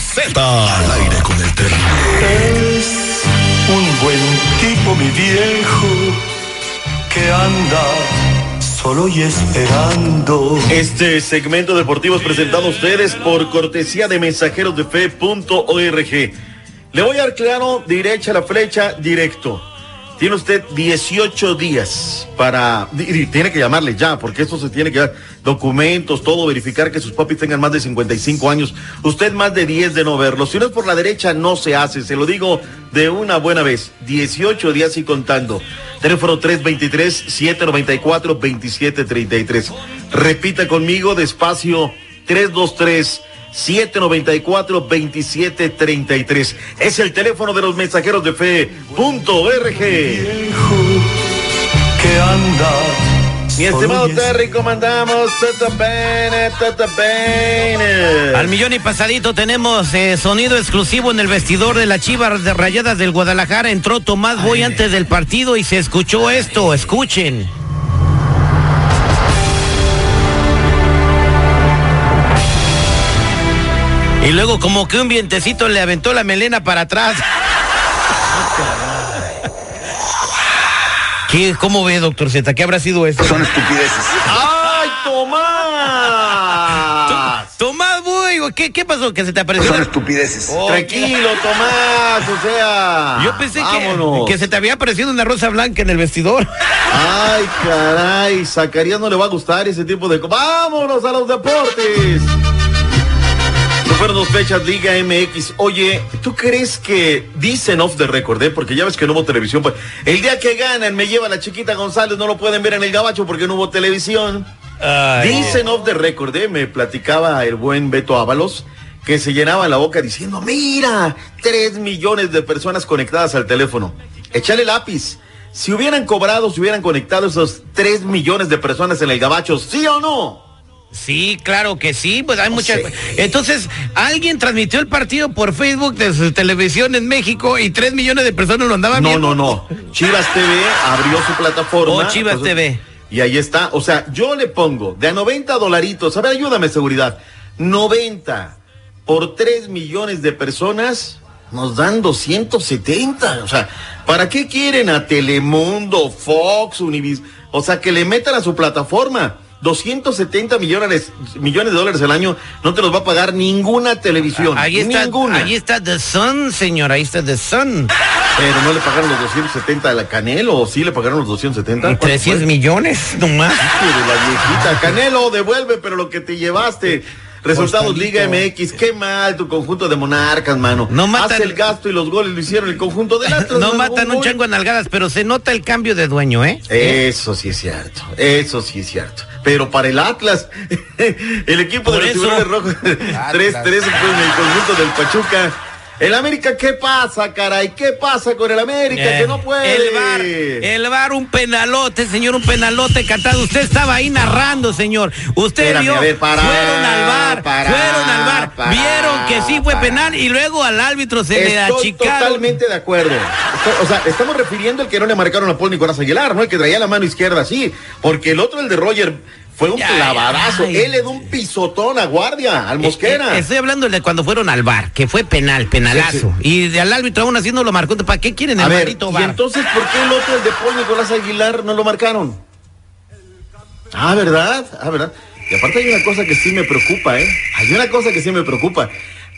Z. Al aire con el terrible. Es un buen tipo, mi viejo, que anda solo y esperando. Este segmento deportivo es presentado a ustedes por cortesía de mensajerosdefe.org. Le voy a dar claro, derecha la flecha, directo. Tiene usted 18 días para, y tiene que llamarle ya, porque esto se tiene que dar documentos, todo, verificar que sus papis tengan más de 55 años. Usted más de 10 de no verlo. Si no es por la derecha, no se hace. Se lo digo de una buena vez. 18 días y contando. Teléfono 323-794-2733. Repita conmigo despacio 323. 794-2733. Es el teléfono de los mensajeros de fe.org. Viejo que anda. Mi estimado Terry, ¿cómo andamos? Tata bene, tata bene. Al millón y pasadito tenemos eh, sonido exclusivo en el vestidor de la Chivas de Rayadas del Guadalajara. Entró Tomás Boy antes del partido y se escuchó esto. Escuchen. Y luego como que un vientecito le aventó la melena para atrás. ¿Qué, ¿Cómo ve, doctor Z? ¿Qué habrá sido eso? Son estupideces. ¡Ay, Tomás! Tomás Boy, ¿qué, ¿qué pasó? ¿Que se te apareció? Son estupideces. Oh, Tranquilo, Tomás, o sea. Yo pensé que, vámonos. que se te había aparecido una rosa blanca en el vestidor. Ay, caray, Zacarías no le va a gustar ese tipo de. ¡Vámonos a los deportes! No fueron dos fechas, Liga MX. Oye, ¿tú crees que dicen off the record, eh? Porque ya ves que no hubo televisión. Pues, el día que ganan, me lleva la chiquita González, no lo pueden ver en el gabacho porque no hubo televisión. Dicen off the record, eh, me platicaba el buen Beto Ábalos, que se llenaba la boca diciendo, mira, tres millones de personas conectadas al teléfono. Échale lápiz. Si hubieran cobrado, si hubieran conectado esos tres millones de personas en el gabacho, ¿sí o no? Sí, claro que sí, pues hay muchas. Entonces, alguien transmitió el partido por Facebook de su televisión en México y tres millones de personas lo andaban No, viendo. no, no. Chivas TV abrió su plataforma. Oh, Chivas TV. Y ahí está. O sea, yo le pongo de a 90 dolaritos. A ver, ayúdame, seguridad. 90 por 3 millones de personas nos dan 270. O sea, ¿para qué quieren a Telemundo, Fox, Univis? O sea, que le metan a su plataforma. 270 millones, millones de dólares al año no te los va a pagar ninguna televisión. Ahí está, ninguna. ahí está The Sun, señor, ahí está The Sun. Pero no le pagaron los 270 a la Canelo, ¿o sí le pagaron los 270? ¿Cuánto 300 fue? millones, nomás. De la viejita. Canelo, devuelve, pero lo que te llevaste. Resultados Liga MX, qué mal tu conjunto de monarcas, mano. No matan- Hace el gasto y los goles lo hicieron el conjunto del Atlas. No mano, matan un chango a nalgadas, pero se nota el cambio de dueño, ¿eh? Eso sí es cierto, eso sí es cierto. Pero para el Atlas, el equipo Por de los eso. tiburones rojos, 3-3 en el conjunto del Pachuca. El América, ¿qué pasa, caray? ¿Qué pasa con el América? Eh, que no puede. El bar, el bar, un penalote, señor, un penalote cantado. Usted estaba ahí narrando, señor. Usted Espérame, vio, a ver, para, fueron al bar, para, fueron al bar, para, vieron que sí fue penal y luego al árbitro se le Estoy achicaron. totalmente de acuerdo. O sea, estamos refiriendo al que no le marcaron a Paul Nicolás Aguilar, ¿no? El que traía la mano izquierda así. Porque el otro, el de Roger, fue un Ya, clavadazo. ay. Él le dio un pisotón a guardia, al Mosquera. Estoy hablando de cuando fueron al bar, que fue penal, penalazo. Y de al árbitro aún así no lo marcó. ¿Para qué quieren el a ver, maldito y bar? entonces, ¿por qué el otro, el de Paul Nicolás Aguilar, no lo marcaron? Ah, ¿verdad? Ah, ¿verdad? Y aparte hay una cosa que sí me preocupa, ¿eh? Hay una cosa que sí me preocupa.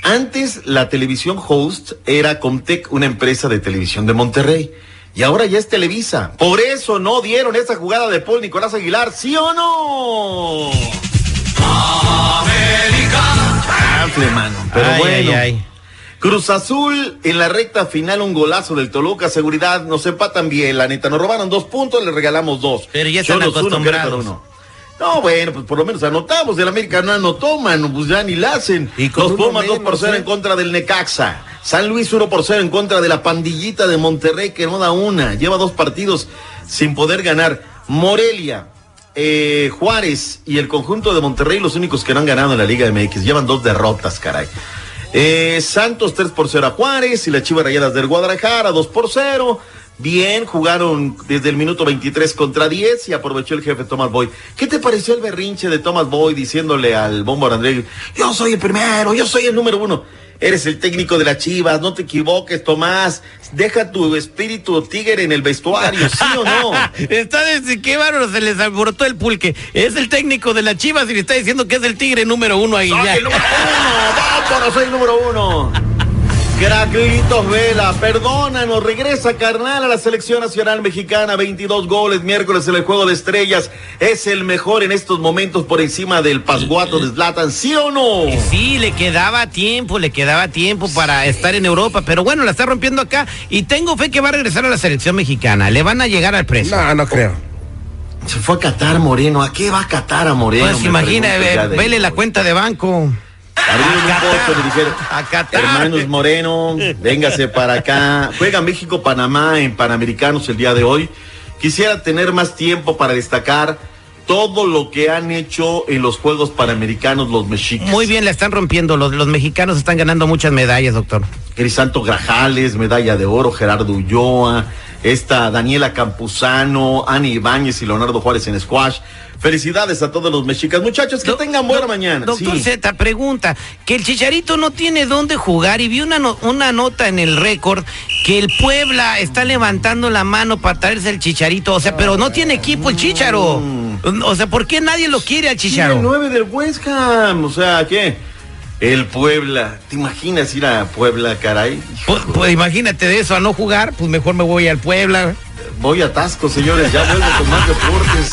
Antes la televisión host era Comtec, una empresa de televisión de Monterrey. Y ahora ya es Televisa. Por eso no dieron esa jugada de Paul Nicolás Aguilar, ¿sí o no? Chanfle, mano. Pero Ay, bueno. ay, ay. Cruz Azul en la recta final, un golazo del Toluca, seguridad, nos empatan bien, la neta, nos robaron dos puntos, le regalamos dos. Pero ya están Cholos acostumbrados. Uno. No, bueno, pues por lo menos anotamos. El América no anotó, mano, pues ya ni la hacen. Y con Los Pumas 2 por 0 ¿eh? en contra del Necaxa. San Luis 1 por 0 en contra de la pandillita de Monterrey, que no da una. Lleva dos partidos sin poder ganar. Morelia, eh, Juárez y el conjunto de Monterrey, los únicos que no han ganado en la Liga MX. Llevan dos derrotas, caray. Eh, Santos 3 por 0 a Juárez y las Chivas Rayadas del Guadalajara 2 por 0. Bien, jugaron desde el minuto 23 contra 10 y aprovechó el jefe Thomas Boy. ¿Qué te pareció el berrinche de Thomas Boy diciéndole al Bombo Andrés, yo soy el primero, yo soy el número uno? Eres el técnico de las Chivas, no te equivoques, Tomás. Deja tu espíritu tigre en el vestuario, ¿sí o no? Está desde qué bárbaro se les alborotó el pulque. Es el técnico de las Chivas y le está diciendo que es el tigre número uno ahí Soy ya. el número uno, vámonos, soy el número uno. Cracklitos Vela, perdónanos, regresa carnal a la selección nacional mexicana, 22 goles miércoles en el juego de estrellas, es el mejor en estos momentos por encima del pasguato de Zlatan, ¿sí o no? Y Sí, le quedaba tiempo, le quedaba tiempo para estar en Europa, pero bueno, la está rompiendo acá y tengo fe que va a regresar a la selección mexicana. Le van a llegar al precio. No, no creo. Se fue a Qatar Moreno, ¿a qué va a Qatar a Moreno? Pues imagina, de- vele la cuenta de banco. Abrieron un dijeron, hermanos Moreno, véngase para acá. Juega México-Panamá en Panamericanos el día de hoy. Quisiera tener más tiempo para destacar todo lo que han hecho en los Juegos Panamericanos los mexicas. Muy bien, la están rompiendo. Los, los mexicanos están ganando muchas medallas, doctor. Crisanto Grajales, medalla de oro, Gerardo Ulloa, esta Daniela Campuzano, Ani Ibáñez y Leonardo Juárez en squash. Felicidades a todos los mexicas. Muchachos, que Do- tengan buena do- mañana. Doctor Sí. Z pregunta que el Chicharito no tiene dónde jugar y vi una, no- una nota en el récord que el Puebla está levantando la mano para traerse el Chicharito. O sea, pero no tiene equipo el Chicharo. O sea, ¿por qué nadie lo quiere al Chicharo? el 9 del West Ham. O sea, ¿qué? El Puebla. ¿Te imaginas ir a Puebla, caray? Pues, pues imagínate de eso, a no jugar, pues mejor me voy al Puebla. Voy a Tasco, señores. Ya vuelvo con más deportes.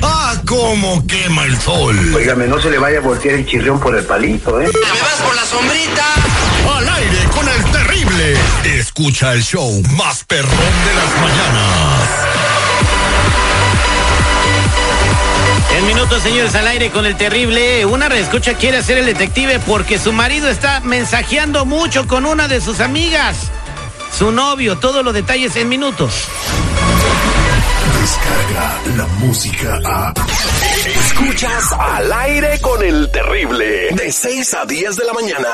¡Ah, cómo quema el sol! Óigame, no se le vaya a voltear el chirrión por el palito, ¿eh? ¿Me vas por la sombrita? Al aire con el terrible. Escucha el show más perrón de las mañanas. En minutos, señores, al aire con el terrible. Una reescucha quiere hacer el detective porque su marido está mensajeando mucho con una de sus amigas. Su novio, todos los detalles en minutos. Descarga la música a. Escuchas al aire con el terrible. De 6 a 10 de la mañana.